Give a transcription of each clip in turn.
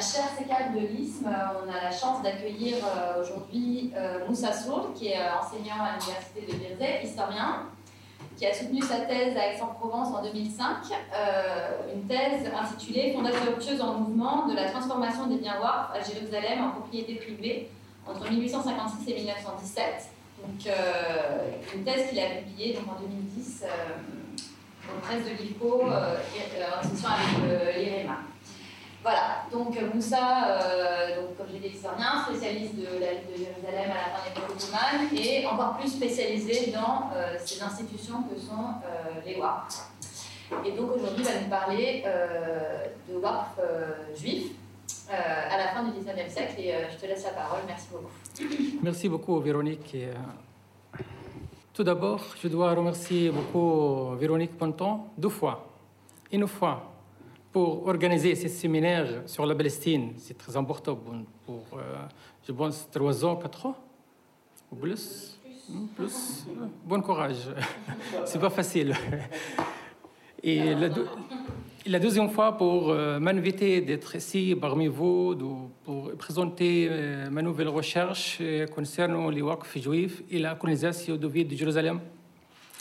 la chaire sécale de l'ISM, on a la chance d'accueillir euh, aujourd'hui euh, Moussa Sour, qui est euh, enseignant à l'université de Birzé, historien, qui a soutenu sa thèse à Aix-en-Provence en 2005, une thèse intitulée Fondation ruptueuse en mouvement de la transformation des biens WARF à Jérusalem en propriété privée entre 1856 et 1917. Donc, une thèse qu'il a publiée donc, en 2010 aux presse de l'IFCO en discussion avec l'IREMA. Voilà, donc euh, Moussa, euh, donc, comme j'ai dit, historien, spécialiste de la de Jérusalem à la fin de l'époque ottomane et encore plus spécialisé dans euh, ces institutions que sont les WARF. Et donc aujourd'hui, il va nous parler de WARF juifs à la fin du 19e siècle et je te laisse la parole. Merci beaucoup. Merci beaucoup, Véronique. tout d'abord, je dois remercier beaucoup Véronique Ponton deux fois. Une fois pour organiser ce séminaire sur la Palestine. C'est très important pour, euh, je pense, trois ans, quatre ans? Ou plus? Hmm, plus. Bon courage. C'est pas facile. Et la, deuxième fois pour euh, m'inviter d'être ici parmi vous pour présenter euh, ma nouvelle recherche concernant les Waqf juifs et la colonisation de ville de Jérusalem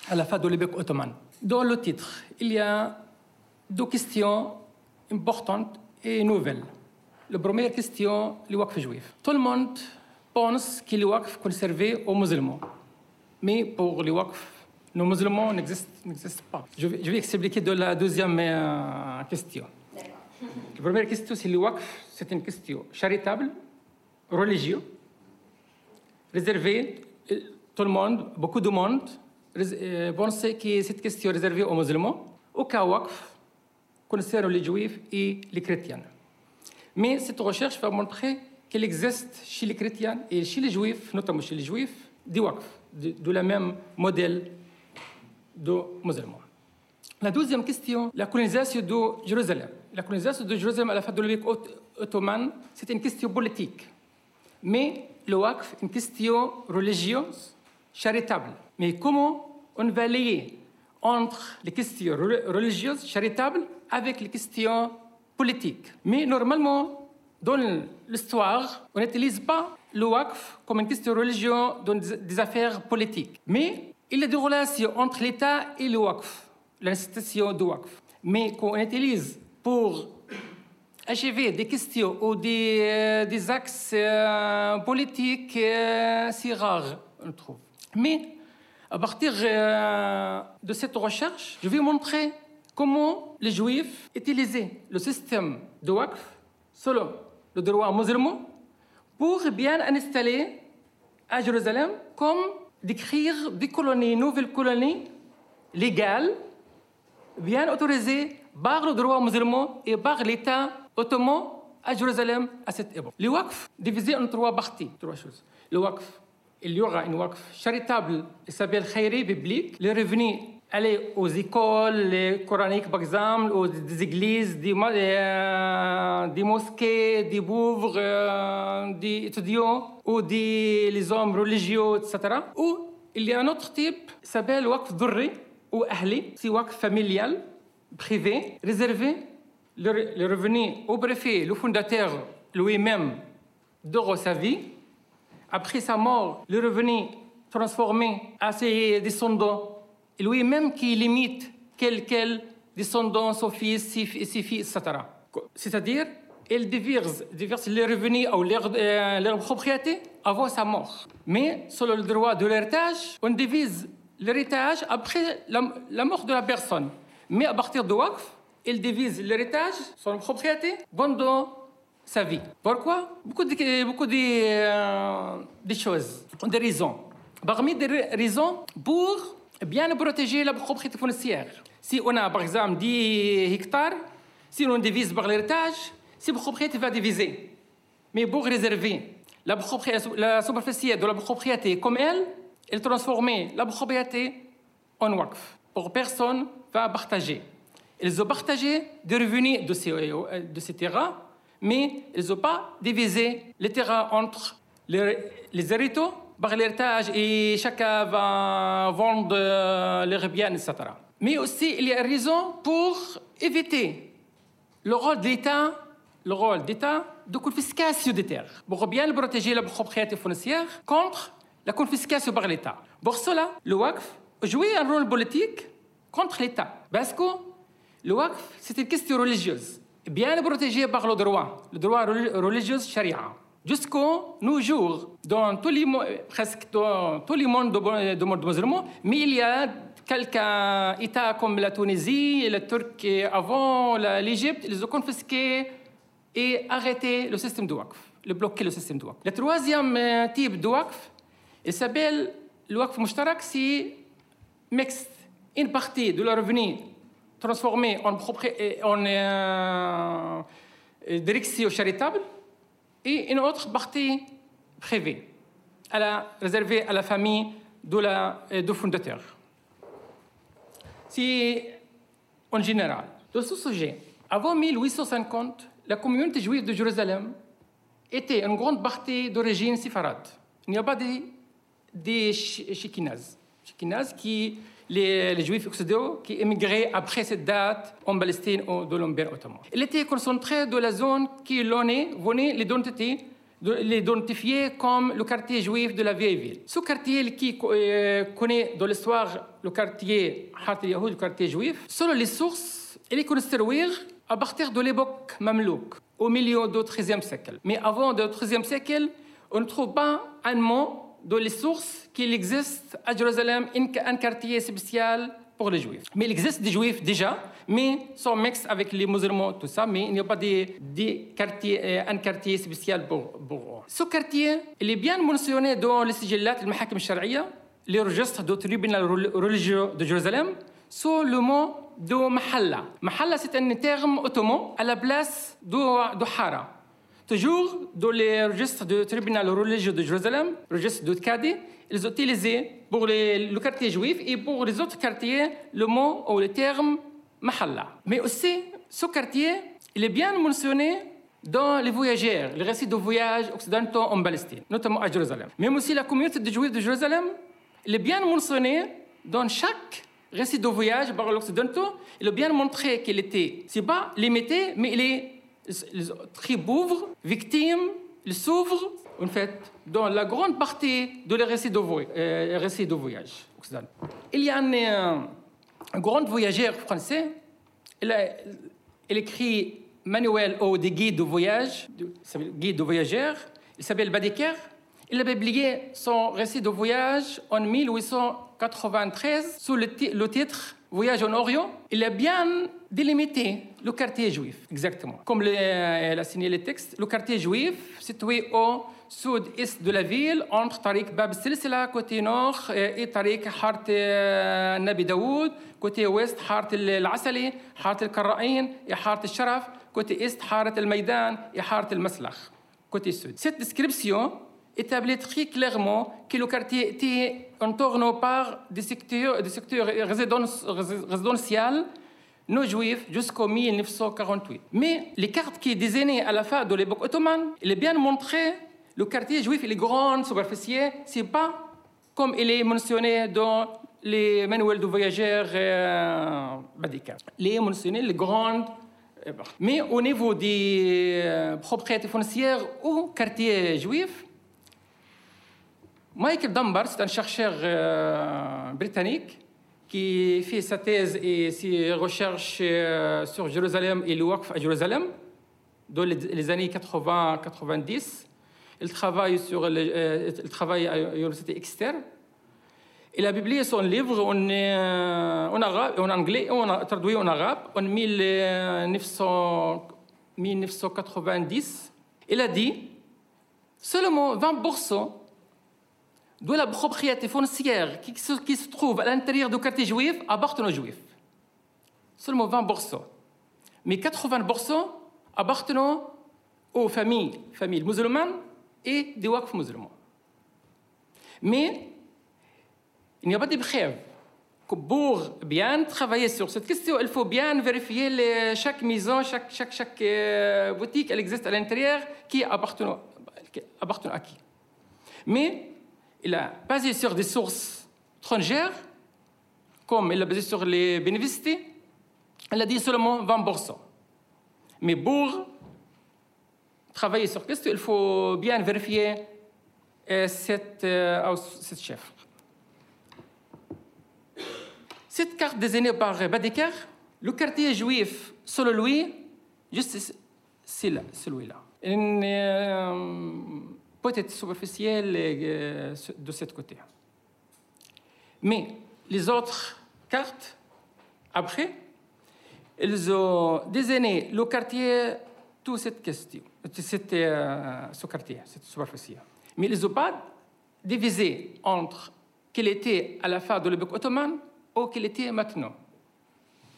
à la fin de l'époque ottomane. Dans le titre, il y a deux questions importantes et nouvelles. La première question, le Waqf juif. Tout le monde pense que le Waqf conservé aux musulmans. Mais pour le Waqf, nos musulmans n'existent pas. Je vais, je vais, expliquer de la deuxième euh, question. La première question, c'est le Waqf, c'est une question charitable, religieuse, réservée, euh, tout le monde, beaucoup de monde euh, pense que cette question est réservée aux musulmans. Aucun Waqf concernant les juifs et les chrétiens. Mais cette recherche va montrer qu'il existe chez les chrétiens et chez les juifs, notamment chez les juifs, des waqf, de, la même modèle de musulmans. La deuxième question, la colonisation de Jérusalem. La colonisation de Jérusalem à la fin de l'Empire ottoman, c'est une question politique. Mais le waqf, une question religieuse, charitable. Mais comment on va lier entre les questions religieuses, charitables, avec les questions politiques. Mais normalement, dans l'histoire, on n'utilise pas le WACF comme une question religieuse dans des affaires politiques. Mais il y a des relations entre l'État et le WACF, l'institution du WACF. Mais qu'on utilise pour achever des questions ou des, euh, axes euh, politiques, euh, c'est rare, on trouve. Mais à partir euh, de cette recherche, je vais montrer comment les Juifs utilisaient le système de Waqf selon le droit musulman pour bien installer à Jérusalem comme d'écrire des colonies, nouvelles colonies légales, bien autorisées par le droit musulman et par l'État ottoman à Jérusalem à cette époque. Le Waqf divisé en trois parties, trois choses. Le Waqf اليوغا ان وقف شاريتابل اسابيل خيري ببليك لي ريفني الي أو زيكول لي كورانيك باكزام أو دي دي دي موسكي دي بوفغ دي اتوديو أو دي لي زوم ريليجيو اتسترا أو اللي ان اوتر تيب سابيل وقف أو أهلي سي وقف فاميليال بخيفي ريزيرفي لو ريفني أو بريفي لو فونداتور لوي ميم دوغو سافي après sa mort, le revenu transformé à ses descendants, lui-même qui limite quel quel descendant, son fils, ses, filles, etc. C'est-à-dire, il divise, les revenus ou leur, euh, propriété avant sa mort. Mais selon le droit de l'héritage, on divise l'héritage après la, mort de la personne. Mais à partir de Waqf, il divise l'héritage, son propriété, pendant sa vie. Pourquoi? Beaucoup de, euh, choses, des raisons. Parmi des raisons pour bien protéger la propriété foncière. Si on a par exemple 10 hectares, si on divise par l'héritage, cette propriété va diviser. Mais pour réserver la, la superficie de la propriété comme elle, elle transformer la propriété en waqf. Pour personne va partager. Ils ont partagé des revenus de ces, de ces terrains mais ils n'ont pas divisé les terrains entre les, les hériteaux par l'héritage et chacun va vendre euh, leurs biens, etc. Mais aussi, il y a raison pour éviter le rôle de le rôle d'État de confiscation des terres pour bien protéger la propriété foncière contre la confiscation par l'État. Pour cela, le WACF jouait un rôle politique contre l'État. Parce que le WACF, c'est une question religieuse, bien protégée par le droit, le droit religieux charia. Jusqu'au nos jours, dans tous les, presque dans tous les mondes de monde musulman, mais il y a quelques États comme la Tunisie, la Turquie, avant l'Égypte, ils ont confisqué et arrêté le système de WACF, le bloqué le système de WACF. Le troisième euh, type de WACF, il s'appelle le WACF Mushtarak, c'est mixte. Une partie de leur revenu transformée en, en euh, direction charitable et une autre partie privée, à la, réservée à la famille de la, euh, du fondateur. C'est en général. De ce sujet, avant 1850, la communauté juive de Jérusalem était une grande partie d'origine séfarade. Il n'y a pas des, des Shikinaz. qui les, Juifs occidentaux qui émigraient après cette date en Palestine ou de l'Empire ottoman. Il était concentré de la zone qui l'on venait l'identité l'identifier comme le quartier juif de la vieille ville. Ce quartier qui euh, connaît dans l'histoire le quartier le quartier juif, selon les sources, il est construit à partir de l'époque mamelouk, au milieu du XIIIe siècle. Mais avant le XIIIe siècle, on ne trouve pas un mot dans les sources qu'il existe à Jérusalem un quartier spécial pour les juifs. Mais il existe des juifs déjà, mais sont mixtes avec les musulmans, tout ça, mais il n'y a pas des quartiers, euh, un quartier spécial pour, pour Ce quartier, il est bien mentionné dans les sigillat, le mahakim sharia, les registres du tribunal religieux de Jérusalem, sous le mot de Mahalla. Mahalla, c'est un terme ottoman à la place de, de Hara. Toujours dans les registres du tribunal religieux de Jérusalem, registre de Kadi, ils ont utilisé pour le quartier juif et pour les autres quartiers le mot ou le terme Mahalla. Mais aussi, ce quartier, il est bien mentionné dans les voyageurs, les récits de voyages occidentaux en Palestine, notamment à Jérusalem. Même aussi la communauté des Juifs de Jérusalem, il est bien mentionné dans chaque récit de voyage par l'Occidentaux. Il a bien montré qu'il était, c'est pas limité, mais il est très pauvres, victimes, ils souffrent, en fait, dans la grande partie de les récits de, euh, récits de voyage Il y a un, euh, un grand voyageur français, il, écrit manuel ou des guides de voyage, guide de voyageurs, il s'appelle Badeker. Il a publié son récit de voyage en 1893 sous le titre Voyage en Orient. Il a bien délimité le quartier juif, exactement. Comme elle a signé le texte, le quartier juif situé au sud-est de la ville, entre Tariq Bab Silsila, côté nord, et Tariq Hart Nabi Daoud, côté ouest, Hart al-Asali, Hart al-Karra'in et Hart al-Sharaf, côté est, Hart al-Maïdan et Hart al-Maslach, côté sud. Cette description établit très clairement que le quartier était entouré par des secteurs, des résidentiels nos juifs jusqu'en 1948. Mais les cartes qui désignaient à la fin de l'époque ottomane, il est bien montré, le quartier juif, il est grand, superficiel, c'est pas comme il est mentionné dans les manuels de voyageurs euh, Il est mentionné les grandes euh, mais au niveau des euh, propriétés foncières au quartier juif, Michael Dunbar, c'est un chercheur euh, britannique, qui fait sa thèse et ses recherches euh, sur Jérusalem et le Waqf à Jérusalem dans les années 80-90. Il travaille, sur euh, il travaille à l'université Exeter. Il a publié son livre en, euh, en, arabe, en anglais et on a traduit en arabe en 1990. Il a dit seulement 20% de la propriété foncière qui se, trouve à l'intérieur du quartier juif appartient aux juifs. Seulement 20%. Mais 80% appartenant aux familles, familles musulmanes et des waqf musulmans. Mais il n'y a pas de preuves que pour bien travailler sur cette question, il faut bien vérifier chaque maison, chaque, chaque, euh, boutique, elle existe à l'intérieur, qui appartient à qui. Mais il a basé sur des sources étrangères, comme il a basé sur les bénéficiaires, il a dit seulement 20%. Mais pour travailler sur question, il faut bien vérifier euh, cette, euh, cette chiffre. Cette carte désignée par Badeker, le quartier juif, selon lui, juste celui-là. Peut-être superficiel euh, de ce côté. Mais les autres cartes, après, ils ont désigné le quartier, toute cette question, c'était euh, ce quartier, cette superficie. Mais ils n'ont pas divisé entre qu'il était à la fin de l'époque ottomane ou qu'il était maintenant.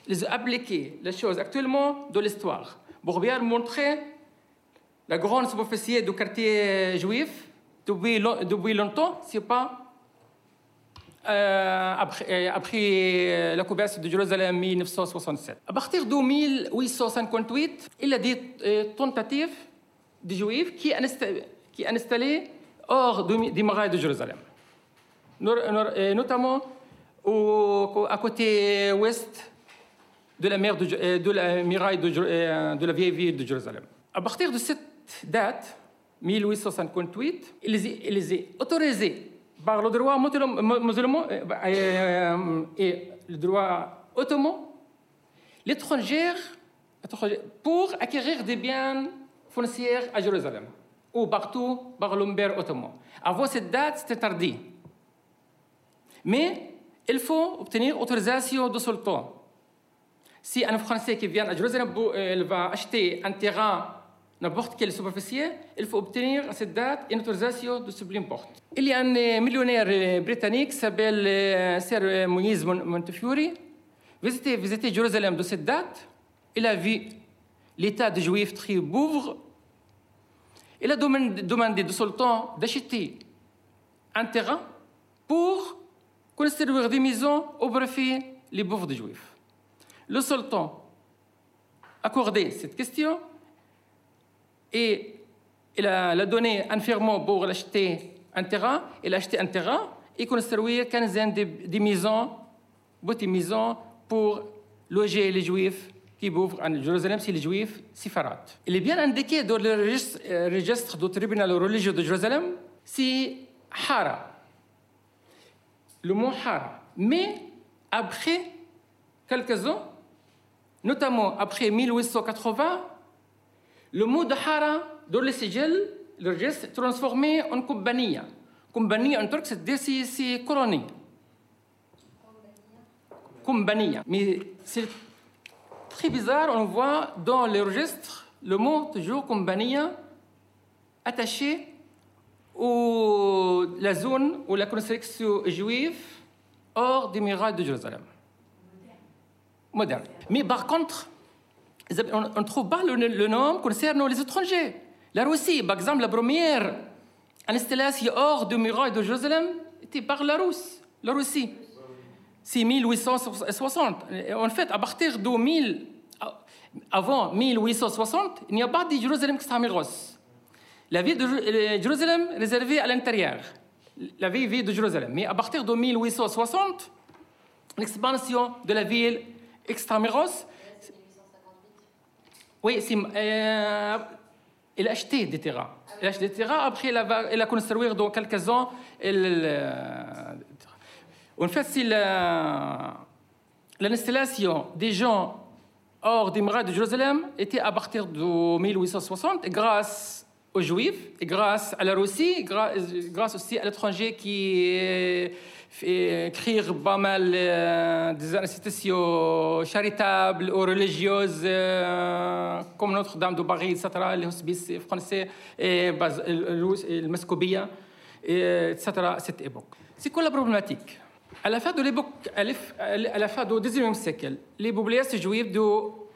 Ils ont appliqué les choses actuellement de l'histoire pour bien montrer la grande superficie du quartier juif depuis, longtemps, c'est pas euh, après, euh, après, la couverture de Jérusalem en 1967. À partir de 1858, il y a des euh, tentatives de juifs qui qui installés hors des murailles de Jérusalem, notamment à côté ouest de la, mer de, la de, de la vieille ville de Jérusalem. Partir de cette date, 1858, ils ont autorisé par le droit musulman euh, euh, et le droit ottoman l'étranger pour acquérir des biens fonciers à Jérusalem ou partout par l'empire ottoman. Avant cette date, c'était tardé. Mais il faut obtenir autorisation du sultan. Si un Français qui vient à Jérusalem, euh, il va acheter un terrain n'importe quelle superficie, il faut obtenir à cette date une autorisation de Supreme Porte. Il y a un euh, millionnaire euh, britannique qui s'appelle euh, Sir Moïse Montefiore. Visité, visité Jérusalem de cette date. Il a vu l'état des Juifs très pauvre. Il a demandé au sultan d'acheter un terrain pour construire des maisons au profit des pauvres des Juifs. Le sultan a accordé cette question et il a, donné un firme pour acheter un terrain. Il a acheté un terrain et construit 15 de, de maisons, petites maisons pour loger les Juifs qui vivent en Jérusalem, c'est les Juifs séfarades. Il est bien indiqué dans le registre, du tribunal religieux de Jérusalem, c'est Hara. Le mot Hara. Mais après quelques ans, notamment après 1880, le mot de Hara, dans le sigil, le est transformé en Kumbaniya. Kumbaniya en turc, c'est colonie. Kumbaniya. Mais c'est très bizarre, on voit dans le registre le mot toujours Kumbaniya attaché à la zone où la construction juive hors des murailles de Jérusalem. Moderne. Mais par contre, on ne trouve pas le, nom concernant les étrangers. La Russie, par exemple, la première installation hors de muraille de Jérusalem était par la Russie. La Russie. C'est 1860. En fait, à partir de 1000, avant 1860, il n'y a pas de Jérusalem extramuros. La ville de Jérusalem réservée à l'intérieur. La ville de Jérusalem. Mais à partir de 1860, l'expansion de la ville extramuros oui, euh, il a acheté des terrains. Il a acheté des terrains, après il a, il a construit dans quelques ans. en fait, c'est l'installation des gens hors des murailles de Jérusalem était à partir de 1860 grâce aux Juifs, grâce à la Russie, grâce aussi à l'étranger qui pas mal euh, des institutions charitables ou religieuses euh, comme Notre-Dame de Paris, etc., et, le Mascobia, etc., cette époque. C'est quoi la problématique À la fin de l'époque, à la fin du XIXe siècle, les populations juives de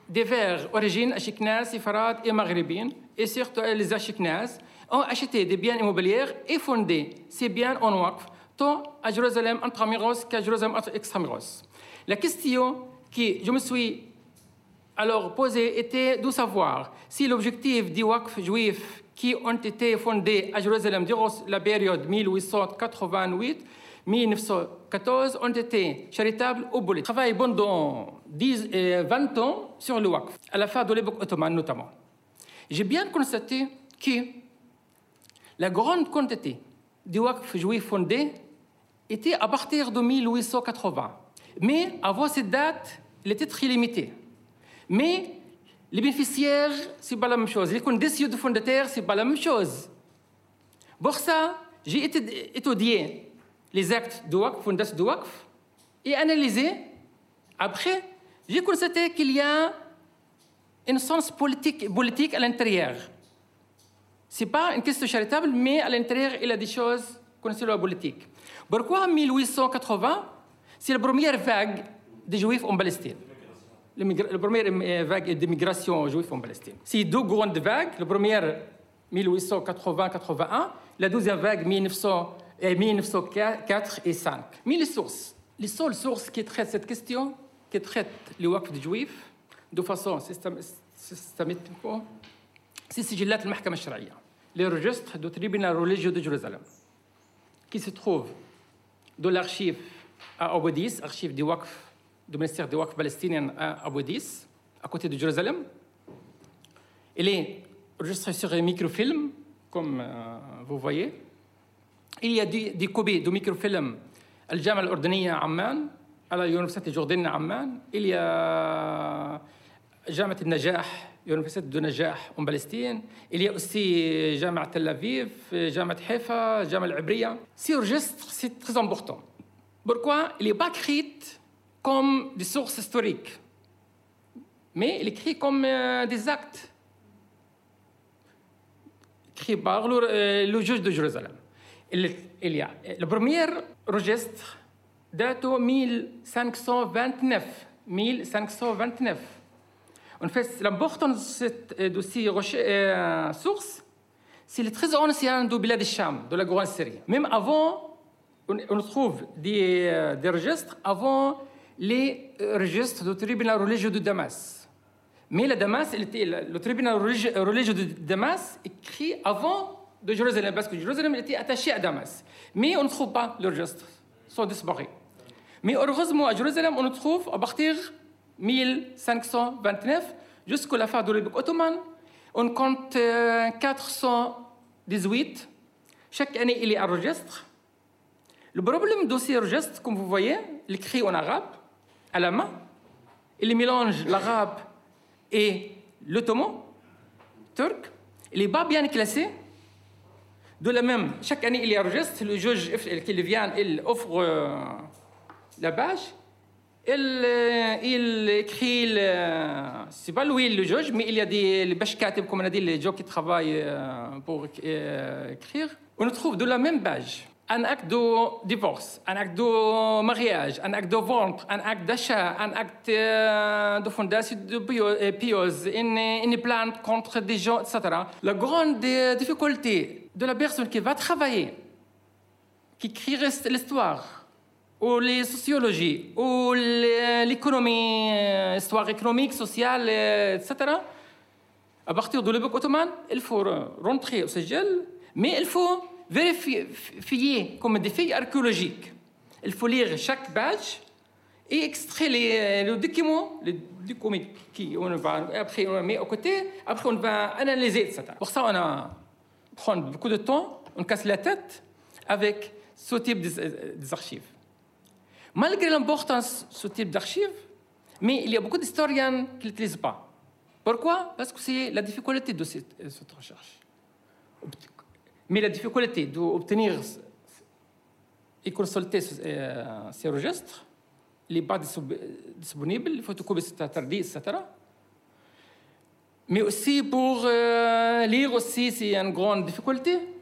divers origines, ashkenazes, séfarades et maghrébines, et surtout les ashkenazes, ont acheté des biens immobiliers et fondé ces biens en waqf tant à Jérusalem intramuros qu'à Jérusalem extramuros. La question que je me suis alors posée était de savoir si l'objectif des Waqf juifs qui ont été fondés à Jérusalem durant la période 1888-1914 ont été charitables ou politiques. Travaille pendant 10 et 20 ans sur le Waqf, à la fin de l'époque ottomane notamment. J'ai bien constaté que la grande quantité de waqf juifs fondés était à partir de 1880. Mais avant cette date, il était très limité. Mais les bénéficiaires, ce n'est pas la même chose. Les conditions de fondateurs, ce n'est pas la même chose. Pour ça, j'ai étudié les actes de Waqf, fondation de Waqf, et analysé. Après, j'ai constaté qu'il y a un sens politique, politique à l'intérieur. Ce n'est pas une question charitable, mais à l'intérieur, il y a des choses concernant la politique. Pourquoi 1880 C'est la première vague des Juifs en Palestine? La première euh, vague de migration juive en Palestine. C'est deux grandes vagues. La première, 1880-81. La deuxième vague, 1904 euh, et 5. Mais les sources, les seules sources qui traitent cette question, qui traitent les waqf des juifs de façon systématique, c'est Sigilat al-Mahkama les registres du tribunal religieux de Jérusalem, qui se trouve dans l'archive à Abu Dis, archive du Waqf du ministère du Waqf palestinien à Abu Dis, à côté de Jérusalem. Il est enregistré sur un microfilm, comme euh, vous voyez. Il y a des, des copies de microfilm à الجامعة الأردنية عمان على يونيفرسيتي جوردن عمان. Il y a جامعة النجاح Université de Najah en Palestine. Il y a aussi Jamal Tel Aviv, Jamal Haifa, Jamal Abria. Ce registre, c'est très important. Pourquoi Il n'est pas écrit comme des sources historiques, mais il est écrit comme euh, des actes écrits par le, euh, le, juge de Jérusalem. Il, il y a le premier registre date de 1529. 1529. En fait, l'importance de ces euh, sources, c'est le très ancien de Bilad Sham, de la Grande Syrie. Même avant, on, trouve des, euh, des, registres avant les registres du tribunal religieux de Damas. Mais Damas, le tribunal religieux de Damas écrit avant de Jérusalem, parce que Jérusalem était attaché à Damas. Mais on ne trouve pas le registre, ils sont disparus. Mais heureusement, à Jérusalem, on trouve à partir 1529 jusqu'à la fin de l'époque ottomane. On compte 418. Chaque année, il y a un registre. Le problème de ces registres, comme vous voyez, il écrit en arabe, à la main. Il mélange l'arabe et l'ottoman, turc. Il n'est pas bien classé. De la même, chaque année, il y a un registre. Le juge qui vient, il offre euh, la page il, écrit, c'est pas lui le juge, mais il y a des bashkatib, comme on a dit, les gens qui travaillent pour écrire. On trouve de la même page un acte de divorce, un acte de mariage, un acte de vente, un acte d'achat, un acte de fondation de piose, une, une plainte contre des gens, etc. La grande difficulté de la personne qui va travailler, qui écrit l'histoire, وللسوسيولوجي وللايكونومي استواغ ايكونوميك سوسيال اتسترا ابختي دو ليبوك اوتومان الفو رونتخي وسجل مي الفو فيريفي فيي كوم دي في اركيولوجيك الفو ليغ شاك باج اي اكستخي لي لو ديكيمو لي ديكومي كي اون با ابخي اون مي أو كوتي ابخي اون با اناليزي اتسترا بوغ أنا بخون بوكو دو تون اون كاس لا تيت افيك سو تيب ديز ارشيف Malgré l'importance de ce type d'archives, mais il y a beaucoup d'historiens qui ne l'utilisent pas. Pourquoi? Parce que c'est la difficulté de cette, cette, recherche. Mais la difficulté d'obtenir et consulter euh, ces registres, il n'est pas disponible, les photocopies interdites, etc. Mais aussi pour euh, lire aussi, c'est une grande difficulté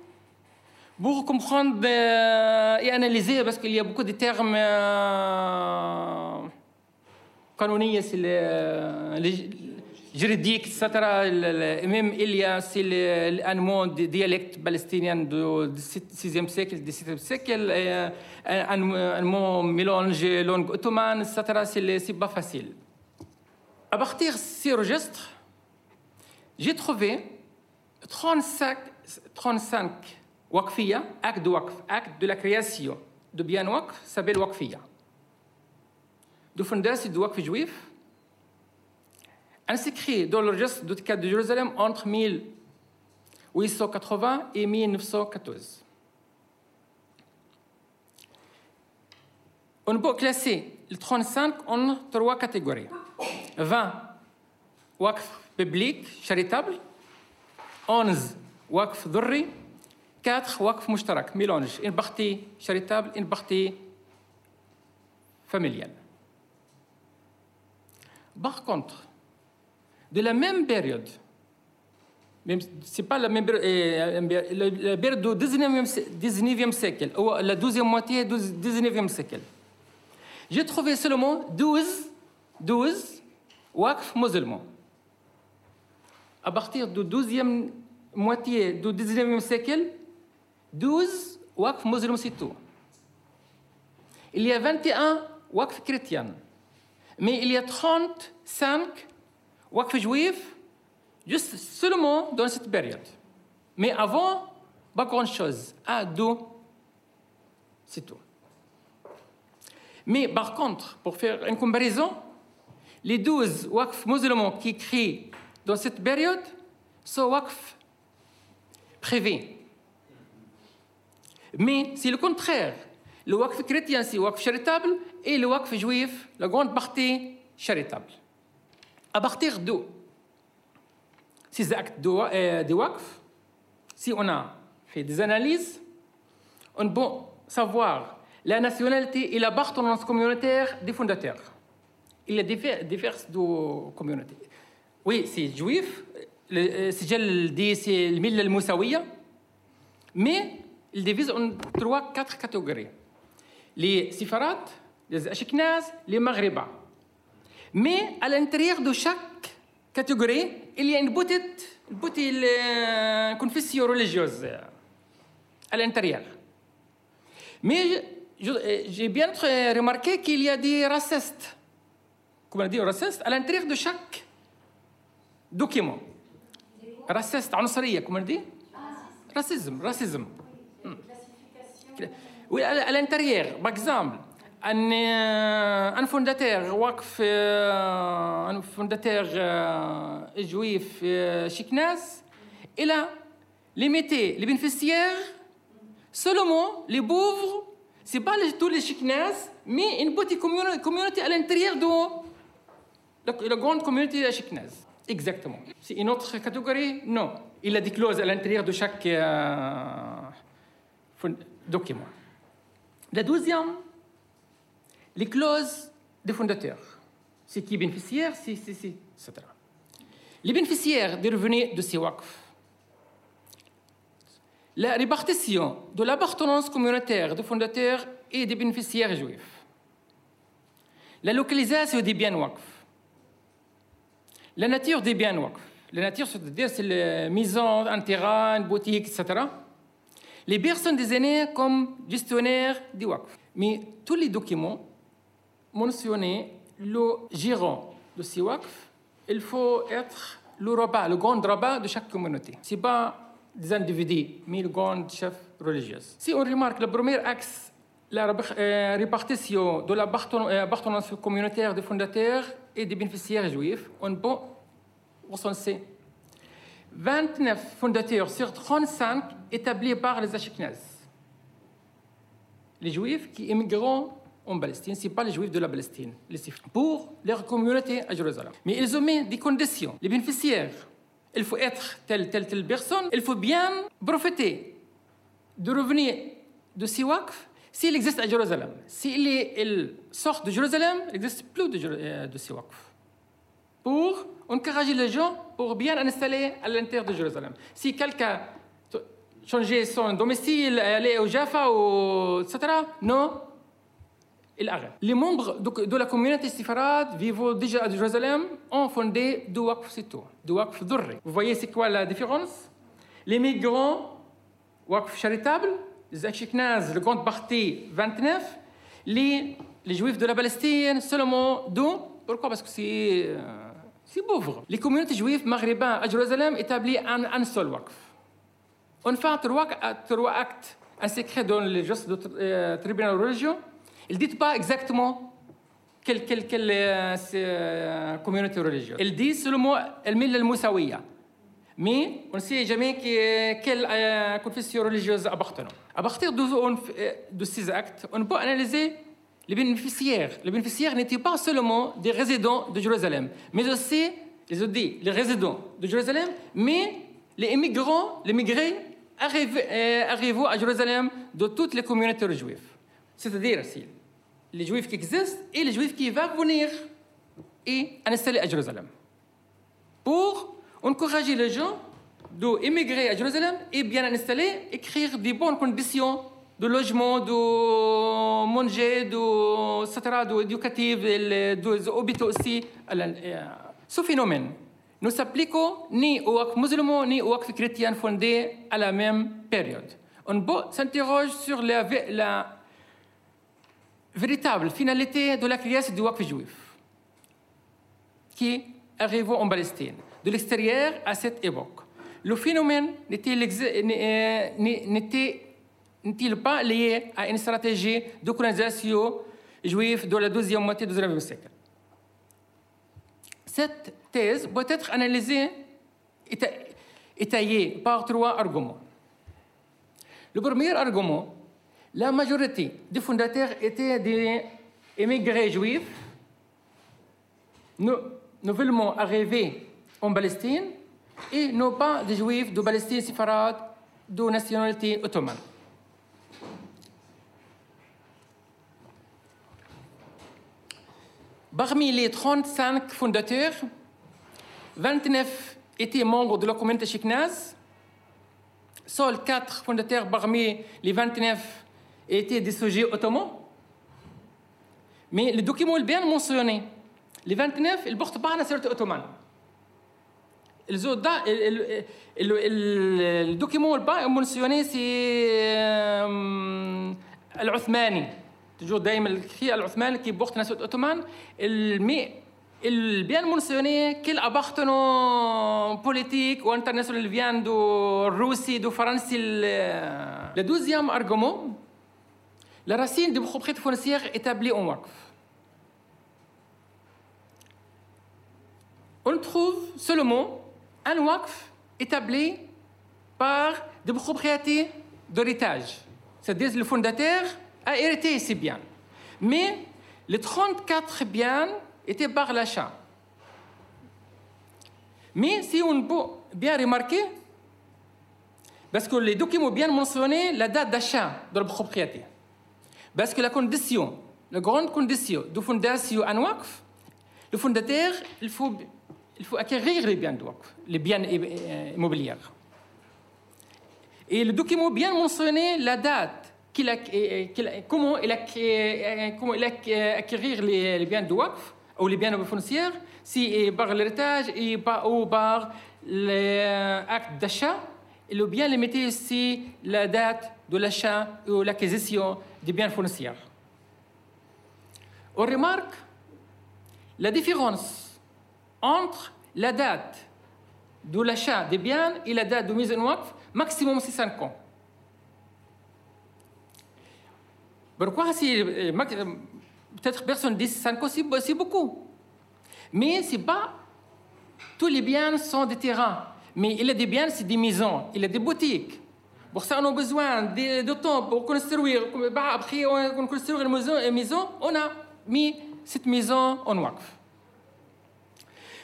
pour comprendre et analyser, parce qu'il y a beaucoup de termes canoniques, juridiques, etc. Même il y a un mot de dialecte palestinien du 6e siècle, du 7e siècle, un mot mélange langue ottomane, etc. C'est pas facile. À partir de ces registres, j'ai trouvé 35, 35 Waqfiya, acte de Waqf, acte de la création de bien Waqf, s'appelle Waqfiya. De fondation du Waqf juif, inscrit dans le registre du cadre de Jérusalem entre 1000 880 et 1914. On peut classer les 35 en trois catégories. 20 waqf public, charitable. 11 waqf dhurri. 4 waqf mushtarak, mélange. Une partie charitable, une partie familiale. Par contre, de la même période, même c'est pas la même période, euh, la période du 19e, siècle, ou la 12e moitié du 19e siècle, j'ai trouvé seulement 12, 12 waqf musulmans. À partir du 12e moitié du 19e siècle, 12 waqf musulmans c'est tout. Il y a 21 waqf chrétiens, mais il y a 35 waqf juifs, juste seulement dans cette période. Mais avant, pas grand-chose. Un, deux, c'est tout. Mais par contre, pour faire une comparaison, les 12 waqf musulmans qui créent dans cette période sont waqf privés. Mais c'est le contraire. Le waqf chrétien, c'est waqf charitable, et le waqf juif, la grande partie charitable. À partir de ces actes de, euh, de waqf, si on a fait des analyses, on peut savoir la nationalité et l'appartenance communautaire des fondateurs. Il y a diverses communautés. Oui, c'est juif, euh, c'est le Milal Moussaouia, mais il divise en trois, quatre catégories. Les séfarades, les ashkenazes, les maghrébins. Mais à l'intérieur de chaque catégorie, il y a une petite, une petite euh, confession religieuse à l'intérieur. Mais euh, j'ai bien remarqué qu'il y a des racistes, comment dire, racistes à l'intérieur de chaque document. Raciste, عنصرية, comment on dit Racisme, racisme. الانتيرير با اكزامبل أن أن فونداتير واقف أن فونداتير جويف شيكناس إلى ليميتي لي بينفيستيير سولومو لي بوفر سي با لي تو لي شيكناس مي ان بوتي كوميونيتي على الانتيير دو لا لا غوند كوميونيتي لا شيكناس اكزاكتومون سي ان اوتر كاتيجوري نو الا دي كلوز على الانتيير دو شاك فون document. La deuxième, les clauses des fondateurs. C'est qui bénéficiaire, c'est, c'est, c'est, etc. Les bénéficiaires des revenus de ces WACF la répartition de l'appartenance communautaire des fondateurs et des bénéficiaires juifs, la localisation des biens WACF, la nature des biens WACF, la nature, c'est-à-dire c'est la maison, un terrain, une boutique, etc. Les personnes désignées comme gestionnaires du WACF. Mais tous les documents mentionnent le gérant de ces WACF, il faut être le rabat, le grand rabat de chaque communauté. C'est pas des individus, mais le grand chef religieux. Si on remarque le premier axe, la euh, répartition de l'appartenance euh, communautaire des fondateurs et des bénéficiaires juifs, on peut recenser 29 fondateurs sur 35 établis par les Ashkenazes. Les juifs qui émigrent en Palestine, ce pas les juifs de la Palestine, les pour leur communauté à Jérusalem. Mais ils ont mis des conditions. Les bénéficiaires il faut être telle, telle, telle personne. Il faut bien profiter de revenir de ces waqf s'il existe à Jérusalem. S'il il sort de Jérusalem, il n'existe plus de, euh, de. Pour encourager les gens pour bien installer à l'intérieur de Jérusalem. Si quelqu'un changeait son domicile, aller au Jaffa, etc., non, les membres de la communauté séfarade vivant déjà à Jérusalem ont fondé deux waqf sito, deux. Vous voyez c'est quoi la différence? Les migrants, waqf charitable, les Ashkenazes, la grande partie 29, les, les juifs de la Palestine, seulement deux. Pourquoi? Parce que c'est euh, c'est pauvre. Les communautés juives maghrébins à Jérusalem établissent un, un seul waqf. On fait trois, trois actes, un secret dans les gestes de euh, tribunal de religion, ils ne disent pas exactement quelle, quelle, quelle euh, euh, communauté religieuse. Ils disent seulement le mille al mais on ne sait jamais que- quelle euh, confession religieuse appartenant. À partir de, euh, de ces actes, on peut analyser les bénéficiaires. Les n'étaient pas seulement des résidents de Jérusalem, mais aussi les, audits, les résidents de Jérusalem, mais les immigrants, les migrés arrivés, euh, arrivant à Jérusalem de toutes les communautés juives. C'est-à-dire aussi les juifs qui existent et les juifs qui vont venir et installer à Jérusalem pour encourager les gens d'émigrer à Jérusalem et bien installer, écrire des bonnes conditions de logement, de manger, de, etc., de éducatif, de- des hôpitaux aussi. euh, Ce phénomène ne s'applique ni aux musulmans ni aux chrétiens fondés à la même période. On peut s'interroger sur la, vé- la véritable finalité de la création du Waqf juif qui arrivait en Palestine, de l'extérieur à cette époque. Le phénomène n'était l'ex- n'est- n'est- n'était- n'est-il pas lié à une stratégie de colonisation juive de la deuxième moitié du XIXe siècle? Cette thèse peut être analysée et ta- étayée par trois arguments. Le premier argument, la majorité des fondateurs étaient des émigrés juifs nou- nouvellement arrivés en Palestine et non pas des juifs de Palestine séfarade de nationalité ottomane. Parmi les 35 fondateurs, 29 étaient membres de la communauté chiknaze. Seuls 4 fondateurs parmi les 29 étaient des sujets ottomans. Mais le document est bien mentionné. Les 29, ils ne portent pas la nationalité ottomane. Le, document pas mentionné, c'est euh, تجو دائما في العثماني كي بوقت ناس الأوتومان المي البيان مونسيوني كل ابختنو بوليتيك وانترناسيونال فيان دو روسي دو فرنسي لا دوزيام ارغومون لا راسين دو بروبريتي فونسيير ايتابلي أون وقف. اون تروف سولومون ان وقف ايتابلي بار دو بروبريتي دو ريتاج سي ديز لو فونداتير a hérité ces biens. Mais les 34 biens étaient par l'achat. Mais si on peut bien remarquer, parce que les documents bien mentionnés la date d'achat de la propriété. Parce que la condition, la grande condition de fondation en waqf, le fondateur, il faut, il faut acquérir les biens de les biens euh, immobiliers. Et le document bien mentionné la date, a, euh, a- comment il a, euh, il a euh, acquérir les, biens de waqf ou les biens fonciers, si euh, par l'héritage et par, ou par l'acte d'achat, et le bien limité aussi la date de l'achat ou l'acquisition des biens fonciers. On remarque la différence entre la date de l'achat des biens et la date de mise en waqf, maximum c'est 5 ans. Pourquoi si, euh, euh, peut-être personne dit 5 ans, c'est beaucoup. Mais c'est pas tous les biens sont des terrains. Mais il y a des biens, c'est des maisons, il y a des boutiques. Pour ça, on a besoin de, temps pour construire. Bah, Après, on construit une maison, une maison, on a mis cette maison en waqf.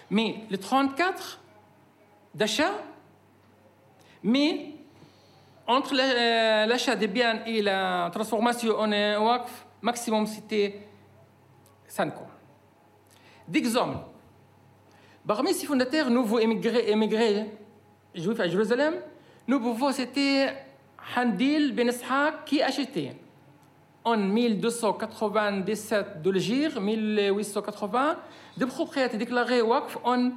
Mais le 34 d'achat, mais entre euh, l'achat des biens et la transformation en euh, waqf, maximum c'était 5 ans. D'exemple, parmi ces fondateurs nouveaux émigrés, émigrés juifs à Jérusalem, nous pouvons citer Handil Ben Ishaq qui a acheté en 1297 de l'Égypte, 1880, des propriétés déclarées Waqf en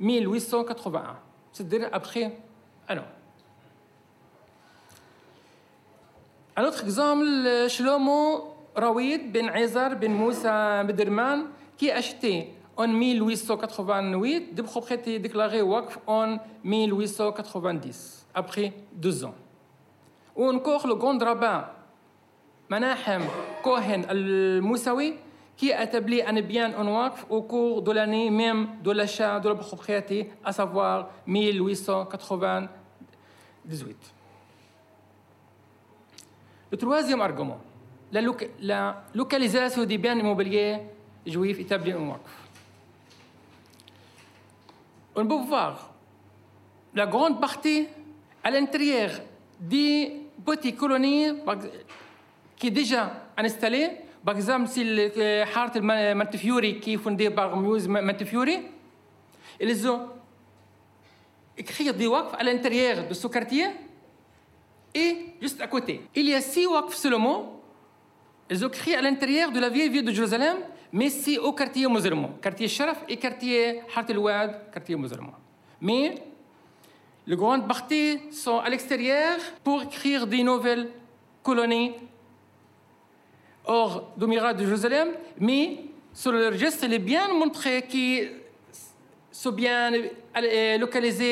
1881, c'est-à-dire après un an. Exemple, euh, Shlomo Rawid Ben Izar Ben Moussa Bederman, qui a acheté en 1888 des propriétés déclarées Waqf en 1890, après deux ans. Ou encore le grand rabbin Manahem Cohen al-Moussawi, qui a établi un bien en Waqf au cours de l'année même de l'achat de la propriété, à savoir 1898. Troisième argument, la, loca- la localisation des biens immobiliers juifs établis en Waqf. On peut voir la grande partie à l'intérieur des petites colonies qui est déjà installée. Par exemple, si le euh, Hart Montefiore qui est fondé par Muse Montefiore, ils ont écrit des waqf à l'intérieur de ce quartier et juste à côté. Il y a six waqf seulement. Ils ont créé à l'intérieur de la vieille ville de Jérusalem, mais c'est au quartier musulman. Quartier Sharaf et quartier Hart quartier musulman. Mais les grandes parties sont à l'extérieur pour écrire des nouvelles colonies hors du miracle de Jérusalem, mais sur le registre, il est bien montré qu'ils euh,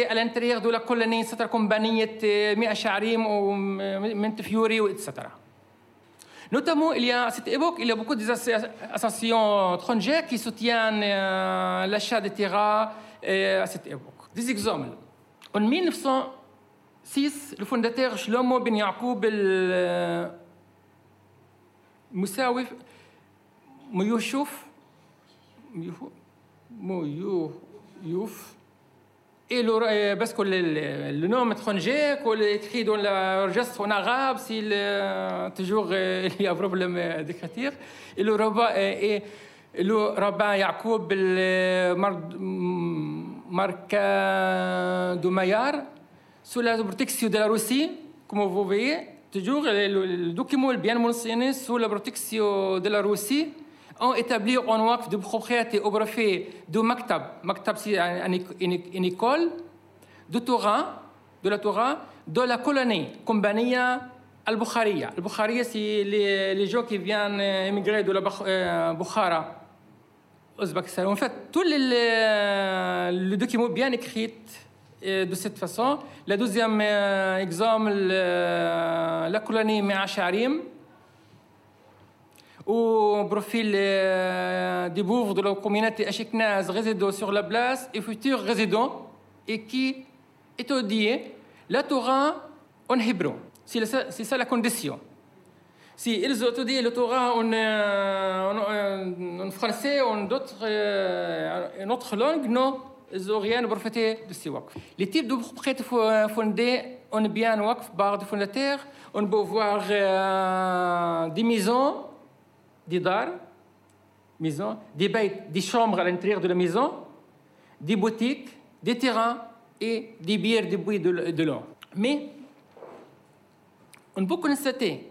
à l'intérieur de la colonie, c'est-à-dire comme Baniyat, Mia Sha'arim ou Montefiore, etc. Notamment, il y a, à cette époque, il y a beaucoup d'associations étrangères qui soutiennent euh, l'achat des terrains euh, à cette époque. Des exemples. En 1906, le fondateur Shlomo Ben Yacoub el- مساوي ميوشوف يوف. إلو باسكو لو نوم تخونجيك ولا تحيد ولا رجست ونا غاب سي توجور يا بروبليم دي ديكاتير إلو ربا إيه لو ربا يعقوب ماركا دو مايار سو لا بروتيكسيو دو روسي كومو فو فيي توجور دوكيمون بيان مونسيني سو لا بروتيكسيو دو روسي اون ايتابلي اون واقف دو بروبريتي أو بروفي دو مكتب مكتب سي ان ايكول دو توغا دو لا توغا دو لا كولوني كومبانيا البخاريه البخاريه سي لي لي جو كي فيان ايميغري دو لا بخارا اوزبكستان اون فات تول لو دوكيمون بيان اكريت de cette façon. Le deuxième exemple, la colonie Mea Sharim, au profil des pauvres de la communauté ashkenaz résidant sur la place et futurs résidents et qui étudient la Torah en hébreu. C'est ça, la condition. Si ils étudié le Torah en, euh, euh, en français, en d'autres, euh, en autre langue, non, ils n'ont rien profité de ces waqf. Les types de propriétés fo- fondées en bien waqf par des fondateurs, on peut voir euh, des maisons, des dars, maisons, des bêtes, des chambres à l'intérieur de la maison, des boutiques, des terrains et des bières, des bouilles de, l'eau. Mais on peut constater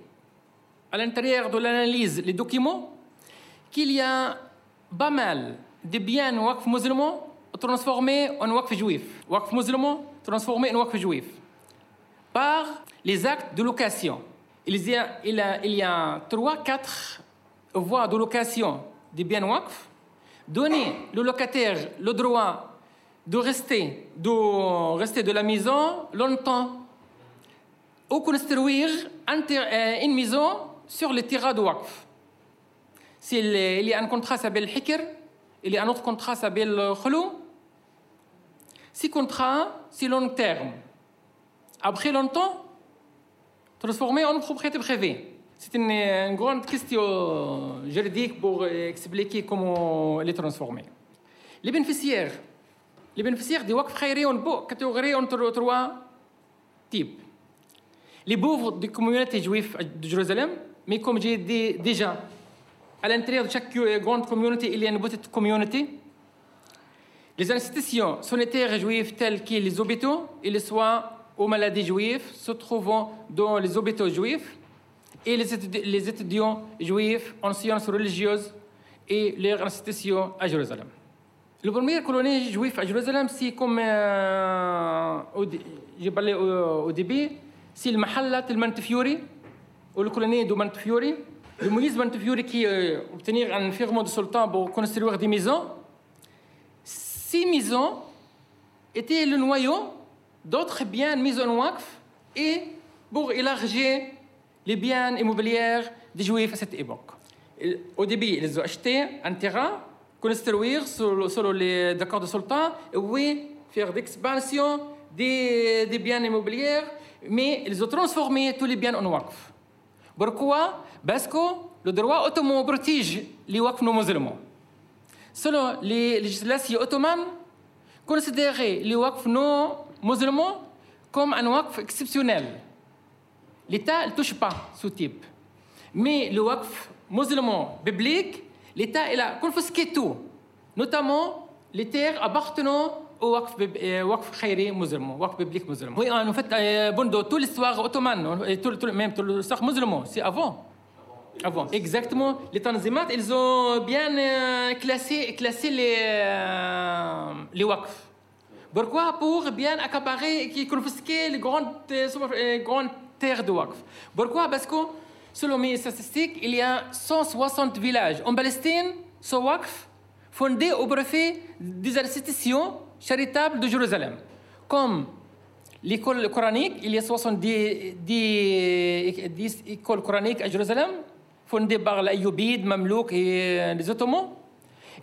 à l'intérieur de l'analyse les documents qu'il y a pas mal de biens musulmans transformés en waqf juif. Waqf musulmans transformés en waqf juif par les actes de location. Il y a, il y a, il y a 3-4 voies de location des biens waqf. Donner le locataire le droit de rester, de la maison longtemps ou construire euh, une maison sur le terrain de. S'il il y a un contrat qui s'appelle Hikr, il y a un autre contrat qui s'appelle Khulou. Ces contrats, c'est long terme. Après longtemps, transformé en propriété privée. C'est une, une grande question juridique pour expliquer comment les transformer. Les bénéficiaires. Les bénéficiaires des Waqf Khairi, on peut catégoriser entre trois types les pauvres des communautés juives de Jérusalem, mais comme j'ai dit déjà, à l'intérieur de chaque euh, grande communauté, il y a une petite communauté. Les institutions sanitaires juives telles que les hôpitaux et les soins aux maladies juives se trouvant dans les hôpitaux juifs et les, étudi- les étudiants juifs en sciences religieuses et leurs institutions à Jérusalem. La première colonie juive à Jérusalem, c'est comme euh, j'ai parlé au, au début, c'est le Mahallat el Montefiore, ou la colonie de. Le Moïse Montefiore qui euh, obtenir un firme de sultan pour construire des maisons. Ces maisons étaient le noyau d'autres biens mis en waqf et pour élargir les biens immobiliers des juifs à cette époque. Au début, ils ont acheté un terrain, construire selon, les accords de sultan, et oui, faire d'expansion des, des biens immobiliers, mais ils ont transformé tous les biens en waqf. Pourquoi Parce que le droit ottoman protège les waqf non musulmans. Selon les législations ottomanes, considérer les waqf non musulmans comme un waqf exceptionnel. L'État ne touche pas ce type. Mais le waqf musulman biblique, l'État a confisqué tout, notamment les terres appartenant au bib- euh, waqf khairi musulman, waqf biblique musulman. Oui, en fait, euh, bon, toute l'histoire ottomane, et tout, tout- même toute l'histoire musulmane, c'est avant. Avant. Exactement. Les Tanzimat, ils ont bien euh, classé, classé les, euh, les. Pourquoi? Pour bien accaparer et confisquer les grandes, euh, grandes terres de waqf. Pourquoi? Parce que, selon mes statistiques, il y a 160 villages en Palestine, ce waqf, fondés au profit des institutions charitables de Jérusalem. Comme l'école coranique, il y a 70 10 10 écoles coraniques à Jérusalem, fondées par les Ayyubides, Mamelouks et les Ottomans.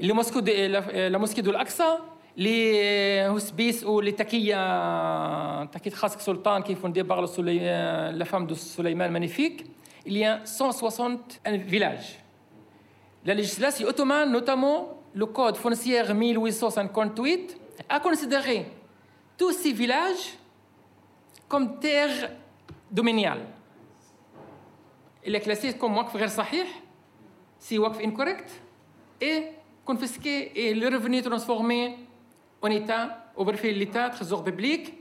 La mosquée de l'Aqsa, les euh, hospices ou les taquillas, taquilles Khask Sultan qui est fondée par le Souley- euh, la femme de Suleiman magnifique. Il y a 160 villages. La législation ottomane, notamment le code foncier 1858, a considéré tous ces villages comme terres domaniales. Il est classé comme waqf غير صحيح, c'est waqf incorrect, et confisqué et le revenu transformé en État, de l'État, trésor public,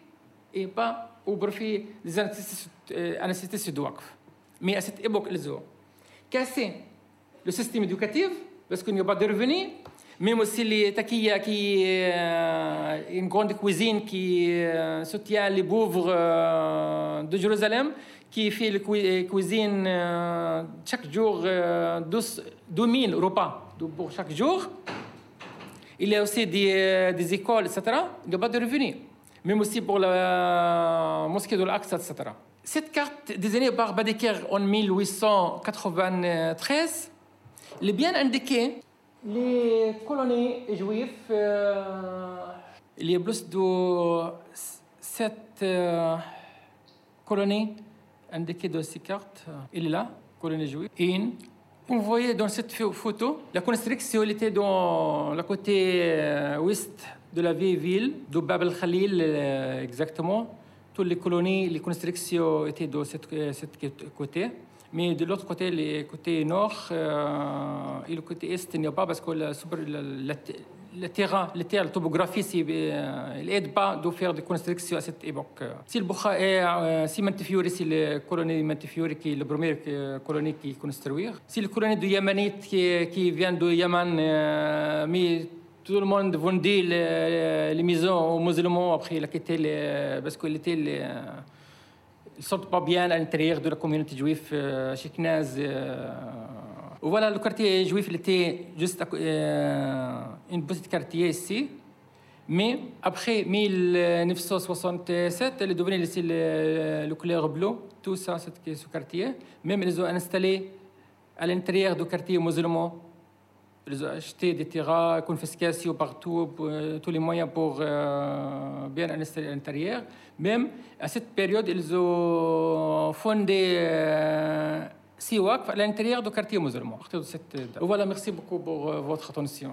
et pas des institutions euh, institutions de waqf. Mais à cette époque, ils ont cassé le système éducatif, parce qu'il n'y a pas de revenus, même aussi les taquillas qui euh, une grande cuisine qui euh, soutient les pauvres euh, de Jérusalem, qui fait la cui- cuisine euh, chaque jour euh, 12 2000 repas pour chaque jour. Il y a aussi des, euh, des écoles, etc. Il n'y a pas de revenus. Même aussi pour la mosquée de l'Aqsa, etc. Cette carte désignée par Badeker en 1893, il est bien indiqué les colonies juives. euh, il y a plus de sept euh, colonies indiquées dans ces cartes. Il est là, colonie juive. Une. Vous voyez dans cette pho- photo, la construction était dans le côté euh, ouest de la vieille ville, de Bab el-Khalil euh, exactement. Toutes les colonies, les constructions étaient de cette côté. Mais de l'autre côté, le côté nord euh, et le côté est, il n'y a pas parce que la, la, la- le terrain, le terrain, la topographie, euh, il n'aide pas de faire des constructions à cette époque. Si le Bukha est, euh, si Montefiore, c'est la colonie Montefiore qui est la première euh, colonie qui construire. Si la colonie de Yéménite qui, qui vient de Yémen, euh, mais tout le monde vendait les, les maisons aux musulmans après il a quitté les, parce qu'il était les, ils ne sont pas bien à l'intérieur de la communauté juive euh, chiknaze. فوالا لو كارتي جويف اللي تي جوست اون آه بوتيت كارتي سي. مي أبخي 1967 اللي دوبني لسي لو كولير بلو. تو سا سيت كي سو كارتي ميم ريزو انستالي على الانتيريير دو كارتي مسلمو ريزو اشتي دي تيغا كونفيسكاسيو بارتو تو لي مويان بور بيان انستالي الانتيريير ميم ا بيريود ريزو فوندي six waqf à l'intérieur du quartier musulman. à partir de cette date. Voilà, merci beaucoup pour euh, votre attention.